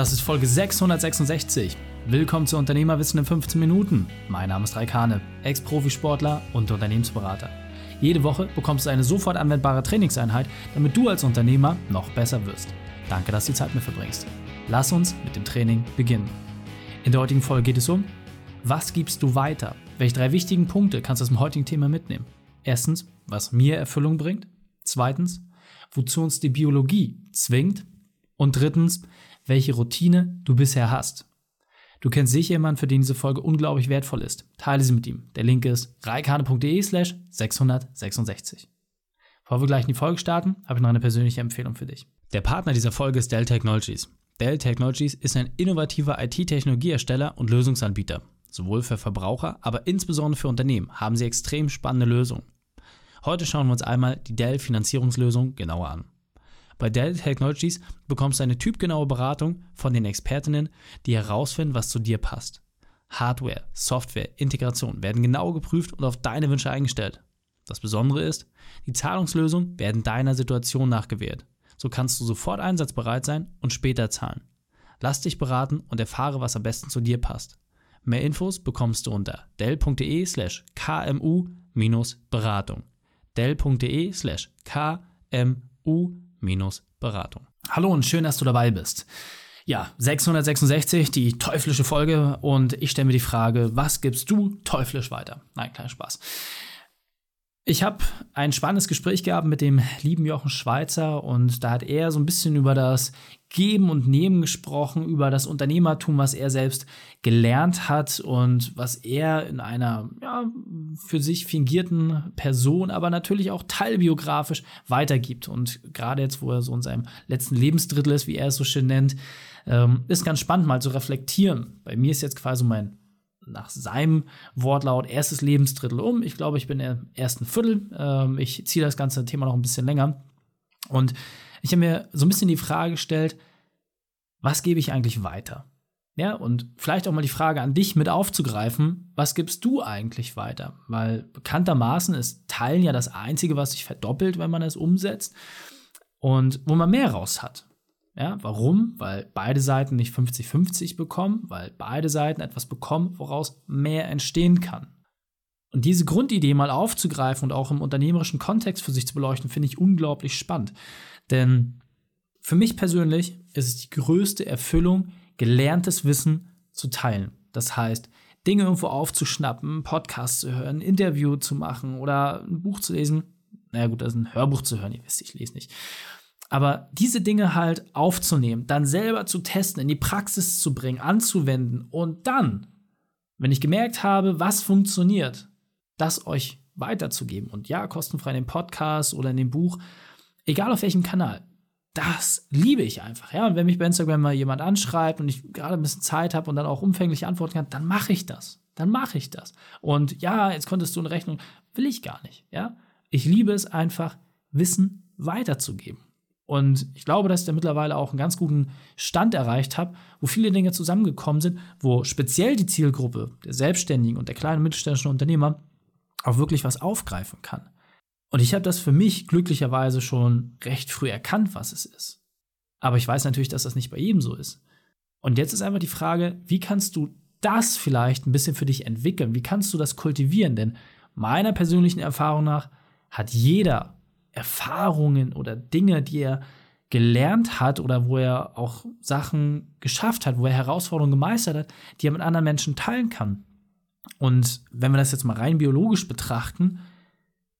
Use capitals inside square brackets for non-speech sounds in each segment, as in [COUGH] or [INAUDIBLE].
das ist Folge 666. Willkommen zu Unternehmerwissen in 15 Minuten. Mein Name ist Raikane, Ex-Profisportler und Unternehmensberater. Jede Woche bekommst du eine sofort anwendbare Trainingseinheit, damit du als Unternehmer noch besser wirst. Danke, dass du die Zeit mit verbringst. Lass uns mit dem Training beginnen. In der heutigen Folge geht es um, was gibst du weiter? Welche drei wichtigen Punkte kannst du aus dem heutigen Thema mitnehmen? Erstens, was mir Erfüllung bringt. Zweitens, wozu uns die Biologie zwingt. Und drittens, welche Routine du bisher hast. Du kennst sicher jemanden, für den diese Folge unglaublich wertvoll ist. Teile sie mit ihm. Der Link ist reikane.de slash 666. Bevor wir gleich in die Folge starten, habe ich noch eine persönliche Empfehlung für dich. Der Partner dieser Folge ist Dell Technologies. Dell Technologies ist ein innovativer IT-Technologiehersteller und Lösungsanbieter. Sowohl für Verbraucher, aber insbesondere für Unternehmen haben sie extrem spannende Lösungen. Heute schauen wir uns einmal die Dell Finanzierungslösung genauer an. Bei Dell Technologies bekommst du eine typgenaue Beratung von den Expertinnen, die herausfinden, was zu dir passt. Hardware, Software, Integration werden genau geprüft und auf deine Wünsche eingestellt. Das Besondere ist, die Zahlungslösungen werden deiner Situation nachgewählt. So kannst du sofort einsatzbereit sein und später zahlen. Lass dich beraten und erfahre, was am besten zu dir passt. Mehr Infos bekommst du unter dell.de slash kmu-beratung. dell.de slash kmu beratung Hallo und schön, dass du dabei bist. Ja, 666, die teuflische Folge und ich stelle mir die Frage, was gibst du teuflisch weiter? Nein, kein Spaß. Ich habe ein spannendes Gespräch gehabt mit dem lieben Jochen Schweizer und da hat er so ein bisschen über das Geben und Nehmen gesprochen, über das Unternehmertum, was er selbst gelernt hat und was er in einer ja, für sich fingierten Person, aber natürlich auch teilbiografisch weitergibt. Und gerade jetzt, wo er so in seinem letzten Lebensdrittel ist, wie er es so schön nennt, ähm, ist ganz spannend mal zu reflektieren. Bei mir ist jetzt quasi mein nach seinem Wortlaut erstes Lebensdrittel um. Ich glaube, ich bin im ersten Viertel. Ähm, ich ziehe das ganze Thema noch ein bisschen länger. Und ich habe mir so ein bisschen die Frage gestellt, was gebe ich eigentlich weiter? Ja, und vielleicht auch mal die Frage an dich mit aufzugreifen, was gibst du eigentlich weiter? Weil bekanntermaßen ist Teilen ja das Einzige, was sich verdoppelt, wenn man es umsetzt und wo man mehr raus hat. Ja, warum? Weil beide Seiten nicht 50-50 bekommen, weil beide Seiten etwas bekommen, woraus mehr entstehen kann. Und diese Grundidee mal aufzugreifen und auch im unternehmerischen Kontext für sich zu beleuchten, finde ich unglaublich spannend. Denn für mich persönlich ist es die größte Erfüllung, gelerntes Wissen zu teilen. Das heißt, Dinge irgendwo aufzuschnappen, Podcasts zu hören, ein Interview zu machen oder ein Buch zu lesen. Naja, gut, das ist ein Hörbuch zu hören, ihr wisst, ich lese nicht. Aber diese Dinge halt aufzunehmen, dann selber zu testen, in die Praxis zu bringen, anzuwenden und dann, wenn ich gemerkt habe, was funktioniert, das euch weiterzugeben. Und ja, kostenfrei in dem Podcast oder in dem Buch, egal auf welchem Kanal. Das liebe ich einfach. Ja, und wenn mich bei Instagram mal jemand anschreibt und ich gerade ein bisschen Zeit habe und dann auch umfänglich antworten kann, dann mache ich das. Dann mache ich das. Und ja, jetzt konntest du eine Rechnung, will ich gar nicht. Ja, ich liebe es einfach, Wissen weiterzugeben. Und ich glaube, dass ich da mittlerweile auch einen ganz guten Stand erreicht habe, wo viele Dinge zusammengekommen sind, wo speziell die Zielgruppe der Selbstständigen und der kleinen und mittelständischen Unternehmer auch wirklich was aufgreifen kann. Und ich habe das für mich glücklicherweise schon recht früh erkannt, was es ist. Aber ich weiß natürlich, dass das nicht bei jedem so ist. Und jetzt ist einfach die Frage, wie kannst du das vielleicht ein bisschen für dich entwickeln? Wie kannst du das kultivieren? Denn meiner persönlichen Erfahrung nach hat jeder Erfahrungen oder Dinge, die er gelernt hat oder wo er auch Sachen geschafft hat, wo er Herausforderungen gemeistert hat, die er mit anderen Menschen teilen kann. Und wenn wir das jetzt mal rein biologisch betrachten,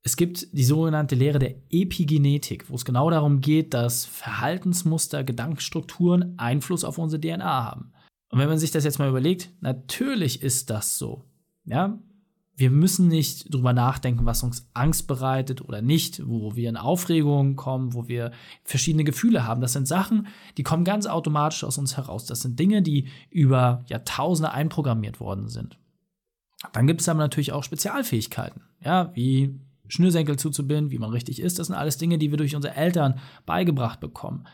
es gibt die sogenannte Lehre der Epigenetik, wo es genau darum geht, dass Verhaltensmuster, Gedankenstrukturen Einfluss auf unsere DNA haben. Und wenn man sich das jetzt mal überlegt, natürlich ist das so. Ja, wir müssen nicht drüber nachdenken, was uns Angst bereitet oder nicht, wo wir in Aufregungen kommen, wo wir verschiedene Gefühle haben. Das sind Sachen, die kommen ganz automatisch aus uns heraus. Das sind Dinge, die über Jahrtausende einprogrammiert worden sind. Dann gibt es aber natürlich auch Spezialfähigkeiten, ja, wie Schnürsenkel zuzubinden, wie man richtig ist. Das sind alles Dinge, die wir durch unsere Eltern beigebracht bekommen.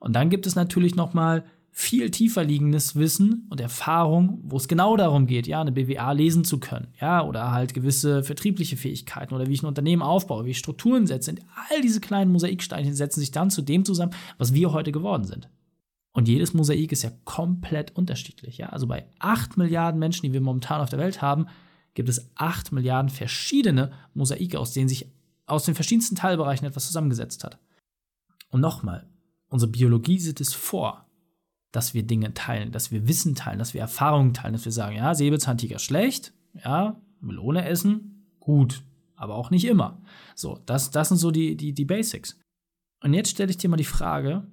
Und dann gibt es natürlich noch mal viel tiefer liegendes Wissen und Erfahrung, wo es genau darum geht, ja, eine BWA lesen zu können, ja, oder halt gewisse vertriebliche Fähigkeiten oder wie ich ein Unternehmen aufbaue, wie ich Strukturen setze. All diese kleinen Mosaiksteinchen setzen sich dann zu dem zusammen, was wir heute geworden sind. Und jedes Mosaik ist ja komplett unterschiedlich. Ja? Also bei 8 Milliarden Menschen, die wir momentan auf der Welt haben, gibt es 8 Milliarden verschiedene Mosaike, aus denen sich aus den verschiedensten Teilbereichen etwas zusammengesetzt hat. Und nochmal, unsere Biologie sieht es vor, dass wir Dinge teilen, dass wir Wissen teilen, dass wir Erfahrungen teilen, dass wir sagen, ja, Säbelzahntiger schlecht, ja, Melone essen, gut, aber auch nicht immer. So, das, das sind so die, die, die Basics. Und jetzt stelle ich dir mal die Frage,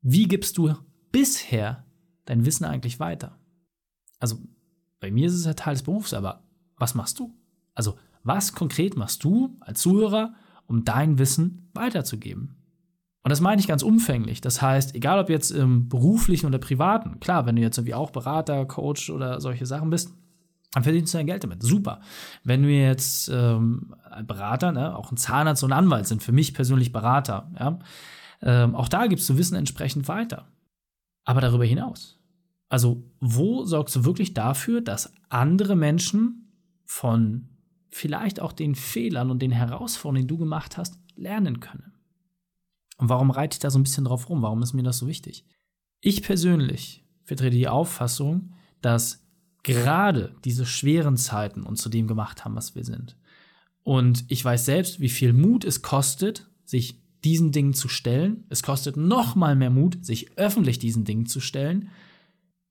wie gibst du bisher dein Wissen eigentlich weiter? Also, bei mir ist es ja Teil des Berufs, aber was machst du? Also, was konkret machst du als Zuhörer, um dein Wissen weiterzugeben? Und das meine ich ganz umfänglich. Das heißt, egal ob jetzt im beruflichen oder privaten, klar, wenn du jetzt irgendwie auch Berater, Coach oder solche Sachen bist, dann verdienst du dein Geld damit. Super. Wenn wir jetzt ähm, Berater, ne, auch ein Zahnarzt und ein Anwalt sind für mich persönlich Berater, ja, ähm, auch da gibst du Wissen entsprechend weiter. Aber darüber hinaus. Also, wo sorgst du wirklich dafür, dass andere Menschen von vielleicht auch den Fehlern und den Herausforderungen, die du gemacht hast, lernen können? Und warum reite ich da so ein bisschen drauf rum? Warum ist mir das so wichtig? Ich persönlich vertrete die Auffassung, dass gerade diese schweren Zeiten uns zu dem gemacht haben, was wir sind. Und ich weiß selbst, wie viel Mut es kostet, sich diesen Dingen zu stellen. Es kostet noch mal mehr Mut, sich öffentlich diesen Dingen zu stellen.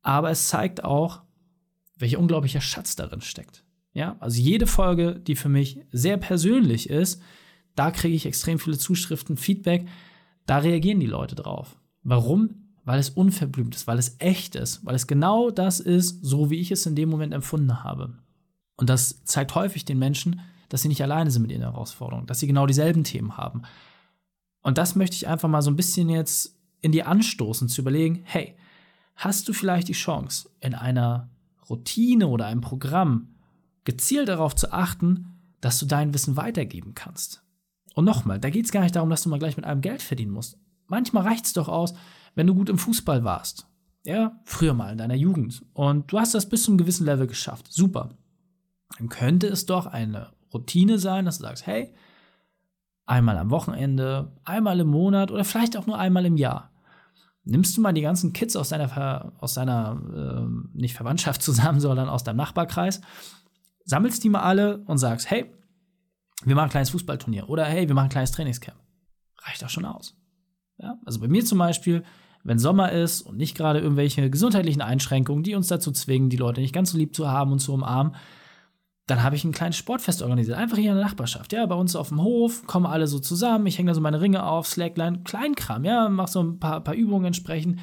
Aber es zeigt auch, welcher unglaublicher Schatz darin steckt. Ja, also jede Folge, die für mich sehr persönlich ist, da kriege ich extrem viele Zuschriften, Feedback. Da reagieren die Leute drauf. Warum? Weil es unverblümt ist, weil es echt ist, weil es genau das ist, so wie ich es in dem Moment empfunden habe. Und das zeigt häufig den Menschen, dass sie nicht alleine sind mit ihren Herausforderungen, dass sie genau dieselben Themen haben. Und das möchte ich einfach mal so ein bisschen jetzt in dir anstoßen, zu überlegen, hey, hast du vielleicht die Chance, in einer Routine oder einem Programm gezielt darauf zu achten, dass du dein Wissen weitergeben kannst? Und nochmal, da geht es gar nicht darum, dass du mal gleich mit einem Geld verdienen musst. Manchmal reicht es doch aus, wenn du gut im Fußball warst. Ja, früher mal in deiner Jugend. Und du hast das bis zu einem gewissen Level geschafft. Super. Dann könnte es doch eine Routine sein, dass du sagst, hey, einmal am Wochenende, einmal im Monat oder vielleicht auch nur einmal im Jahr. Nimmst du mal die ganzen Kids aus deiner, aus deiner äh, nicht Verwandtschaft [LAUGHS] zusammen, sondern aus deinem Nachbarkreis, sammelst die mal alle und sagst, hey, wir machen ein kleines Fußballturnier oder hey, wir machen ein kleines Trainingscamp. Reicht auch schon aus. Ja? Also bei mir zum Beispiel, wenn Sommer ist und nicht gerade irgendwelche gesundheitlichen Einschränkungen, die uns dazu zwingen, die Leute nicht ganz so lieb zu haben und zu umarmen, dann habe ich ein kleines Sportfest organisiert, einfach hier in der Nachbarschaft. Ja, bei uns auf dem Hof kommen alle so zusammen. Ich hänge da so meine Ringe auf, Slackline, Kleinkram, ja, mache so ein paar, paar Übungen entsprechend.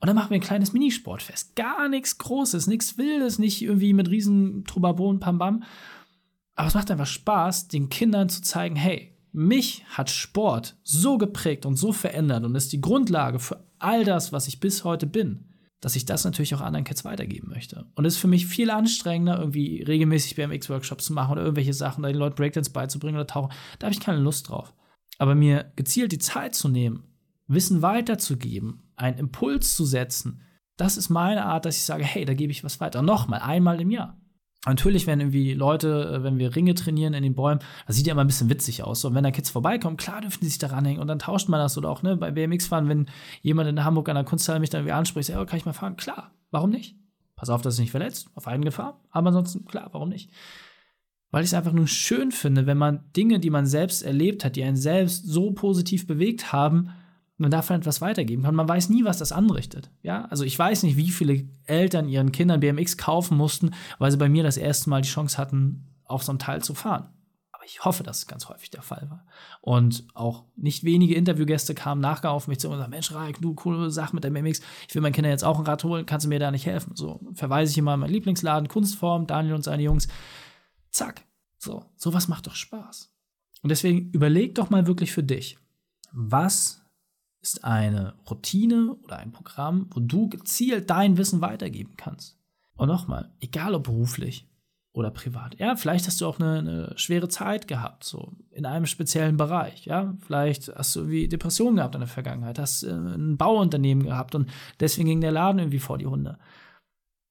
Und dann machen wir ein kleines Minisportfest. Gar nichts Großes, nichts Wildes, nicht irgendwie mit riesen Trubabon, Pam Bam. Aber es macht einfach Spaß, den Kindern zu zeigen, hey, mich hat Sport so geprägt und so verändert und ist die Grundlage für all das, was ich bis heute bin, dass ich das natürlich auch anderen Kids weitergeben möchte. Und es ist für mich viel anstrengender, irgendwie regelmäßig BMX-Workshops zu machen oder irgendwelche Sachen, oder den Leuten Breakdance beizubringen oder tauchen. Da habe ich keine Lust drauf. Aber mir gezielt die Zeit zu nehmen, Wissen weiterzugeben, einen Impuls zu setzen, das ist meine Art, dass ich sage, hey, da gebe ich was weiter. Nochmal, einmal im Jahr. Natürlich, wenn irgendwie Leute, äh, wenn wir Ringe trainieren in den Bäumen, das sieht ja immer ein bisschen witzig aus. Und wenn da Kids vorbeikommen, klar dürfen die sich daran hängen und dann tauscht man das oder auch ne, bei BMX fahren, wenn jemand in Hamburg an der Kunsthalle mich dann irgendwie anspricht, ja, kann ich mal fahren? Klar, warum nicht? Pass auf, dass du nicht verletzt, auf eigene Gefahr, aber ansonsten, klar, warum nicht? Weil ich es einfach nur schön finde, wenn man Dinge, die man selbst erlebt hat, die einen selbst so positiv bewegt haben, man davon etwas weitergeben kann. Man weiß nie, was das anrichtet. Ja, also ich weiß nicht, wie viele Eltern ihren Kindern BMX kaufen mussten, weil sie bei mir das erste Mal die Chance hatten, auf so einem Teil zu fahren. Aber ich hoffe, dass es ganz häufig der Fall war. Und auch nicht wenige Interviewgäste kamen nachher auf mich zu und sagten, Mensch, Raik, du, coole Sache mit der BMX. Ich will meinen Kindern jetzt auch ein Rad holen, kannst du mir da nicht helfen? So, verweise ich immer an meinen Lieblingsladen, Kunstform, Daniel und seine Jungs. Zack. So, sowas macht doch Spaß. Und deswegen überleg doch mal wirklich für dich, was ist eine Routine oder ein Programm, wo du gezielt dein Wissen weitergeben kannst. Und nochmal, egal ob beruflich oder privat. Ja, vielleicht hast du auch eine, eine, schwere Zeit gehabt, so in einem speziellen Bereich. Ja, vielleicht hast du irgendwie Depressionen gehabt in der Vergangenheit, hast äh, ein Bauunternehmen gehabt und deswegen ging der Laden irgendwie vor die Hunde.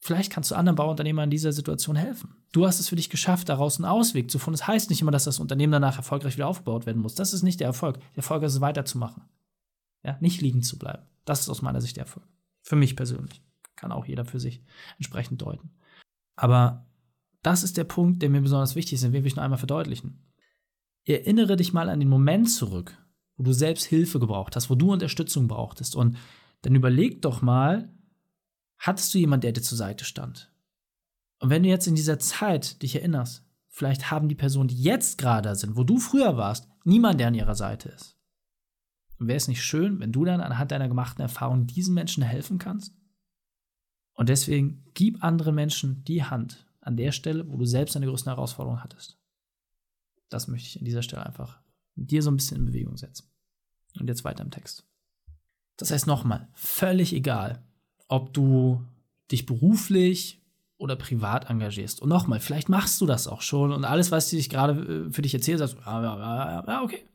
Vielleicht kannst du anderen Bauunternehmern in dieser Situation helfen. Du hast es für dich geschafft, daraus einen Ausweg zu finden. Das heißt nicht immer, dass das Unternehmen danach erfolgreich wieder aufgebaut werden muss. Das ist nicht der Erfolg. Der Erfolg ist es, weiterzumachen. Ja, nicht liegen zu bleiben. Das ist aus meiner Sicht der Erfolg. Für mich persönlich. Kann auch jeder für sich entsprechend deuten. Aber das ist der Punkt, der mir besonders wichtig ist, den will ich noch einmal verdeutlichen. Erinnere dich mal an den Moment zurück, wo du selbst Hilfe gebraucht hast, wo du Unterstützung brauchtest. Und dann überleg doch mal, hattest du jemanden, der dir zur Seite stand? Und wenn du jetzt in dieser Zeit dich erinnerst, vielleicht haben die Personen, die jetzt gerade sind, wo du früher warst, niemand, der an ihrer Seite ist. Wäre es nicht schön, wenn du dann anhand deiner gemachten Erfahrung diesen Menschen helfen kannst? Und deswegen gib anderen Menschen die Hand an der Stelle, wo du selbst eine größte Herausforderung hattest. Das möchte ich an dieser Stelle einfach mit dir so ein bisschen in Bewegung setzen. Und jetzt weiter im Text. Das heißt nochmal, völlig egal, ob du dich beruflich oder privat engagierst. Und nochmal, vielleicht machst du das auch schon und alles, was ich gerade äh, für dich erzähle, sagst du, ja, ja, ja, ja, okay.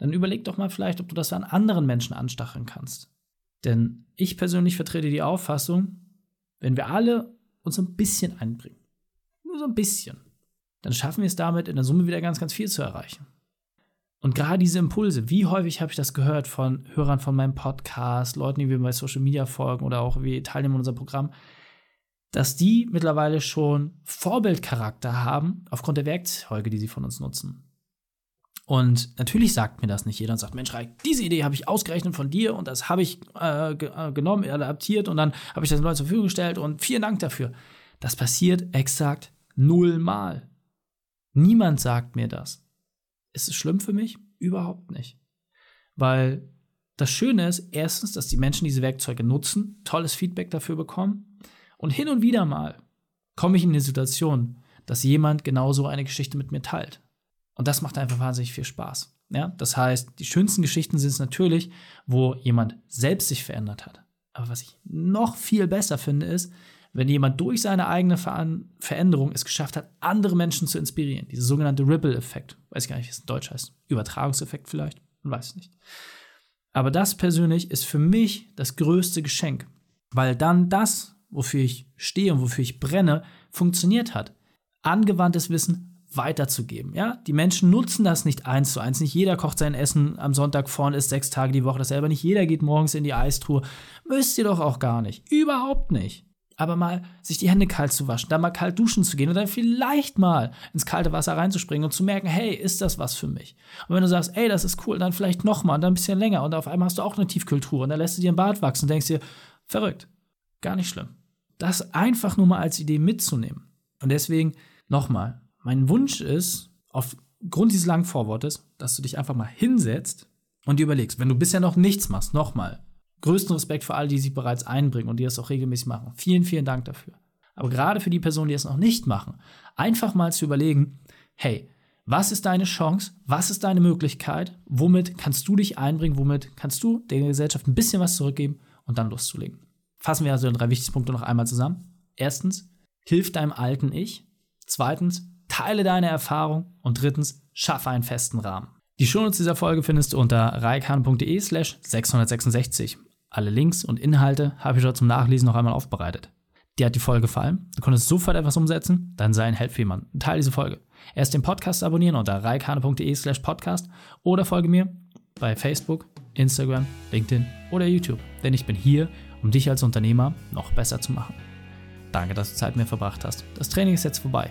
Dann überleg doch mal vielleicht, ob du das an anderen Menschen anstacheln kannst. Denn ich persönlich vertrete die Auffassung, wenn wir alle uns ein bisschen einbringen, nur so ein bisschen, dann schaffen wir es damit, in der Summe wieder ganz, ganz viel zu erreichen. Und gerade diese Impulse, wie häufig habe ich das gehört von Hörern von meinem Podcast, Leuten, die wir bei Social Media folgen oder auch wie Teilnehmer in unserem Programm, dass die mittlerweile schon Vorbildcharakter haben aufgrund der Werkzeuge, die sie von uns nutzen. Und natürlich sagt mir das nicht jeder und sagt, Mensch, Reik, diese Idee habe ich ausgerechnet von dir und das habe ich äh, äh genommen, adaptiert und dann habe ich das den Leuten zur Verfügung gestellt und vielen Dank dafür. Das passiert exakt nullmal. Niemand sagt mir das. Ist es schlimm für mich? Überhaupt nicht. Weil das Schöne ist, erstens, dass die Menschen diese Werkzeuge nutzen, tolles Feedback dafür bekommen. Und hin und wieder mal komme ich in die Situation, dass jemand genauso eine Geschichte mit mir teilt. Und das macht einfach wahnsinnig viel Spaß. Ja? Das heißt, die schönsten Geschichten sind es natürlich, wo jemand selbst sich verändert hat. Aber was ich noch viel besser finde, ist, wenn jemand durch seine eigene Veränderung es geschafft hat, andere Menschen zu inspirieren. Dieser sogenannte Ripple-Effekt. Weiß gar nicht, wie es in Deutsch heißt. Übertragungseffekt vielleicht. Man weiß es nicht. Aber das persönlich ist für mich das größte Geschenk. Weil dann das, wofür ich stehe und wofür ich brenne, funktioniert hat. Angewandtes Wissen weiterzugeben. Ja? Die Menschen nutzen das nicht eins zu eins. Nicht jeder kocht sein Essen am Sonntag vorne, ist sechs Tage die Woche dasselbe. Nicht jeder geht morgens in die Eistruhe. Müsst ihr doch auch gar nicht. Überhaupt nicht aber mal sich die Hände kalt zu waschen, dann mal kalt duschen zu gehen und dann vielleicht mal ins kalte Wasser reinzuspringen und zu merken, hey, ist das was für mich? Und wenn du sagst, ey, das ist cool, dann vielleicht nochmal und dann ein bisschen länger und auf einmal hast du auch eine Tiefkultur und dann lässt du dir ein Bart wachsen und denkst dir, verrückt, gar nicht schlimm. Das einfach nur mal als Idee mitzunehmen. Und deswegen nochmal, mein Wunsch ist, aufgrund dieses langen Vorwortes, dass du dich einfach mal hinsetzt und dir überlegst, wenn du bisher noch nichts machst, nochmal, größten Respekt für alle, die sich bereits einbringen und die das auch regelmäßig machen. Vielen, vielen Dank dafür. Aber gerade für die Personen, die es noch nicht machen, einfach mal zu überlegen, hey, was ist deine Chance? Was ist deine Möglichkeit? Womit kannst du dich einbringen? Womit kannst du der Gesellschaft ein bisschen was zurückgeben und dann loszulegen? Fassen wir also die drei wichtigsten Punkte noch einmal zusammen. Erstens, hilf deinem alten Ich. Zweitens, teile deine Erfahrung. Und drittens, schaffe einen festen Rahmen. Die Shownotes dieser Folge findest du unter reikan.de slash 666. Alle Links und Inhalte habe ich dort zum Nachlesen noch einmal aufbereitet. Dir hat die Folge gefallen? Du konntest sofort etwas umsetzen? Dann sei ein Help für jemanden. Teil diese Folge. Erst den Podcast abonnieren unter reikane.de slash podcast oder folge mir bei Facebook, Instagram, LinkedIn oder YouTube. Denn ich bin hier, um dich als Unternehmer noch besser zu machen. Danke, dass du Zeit mit mir verbracht hast. Das Training ist jetzt vorbei.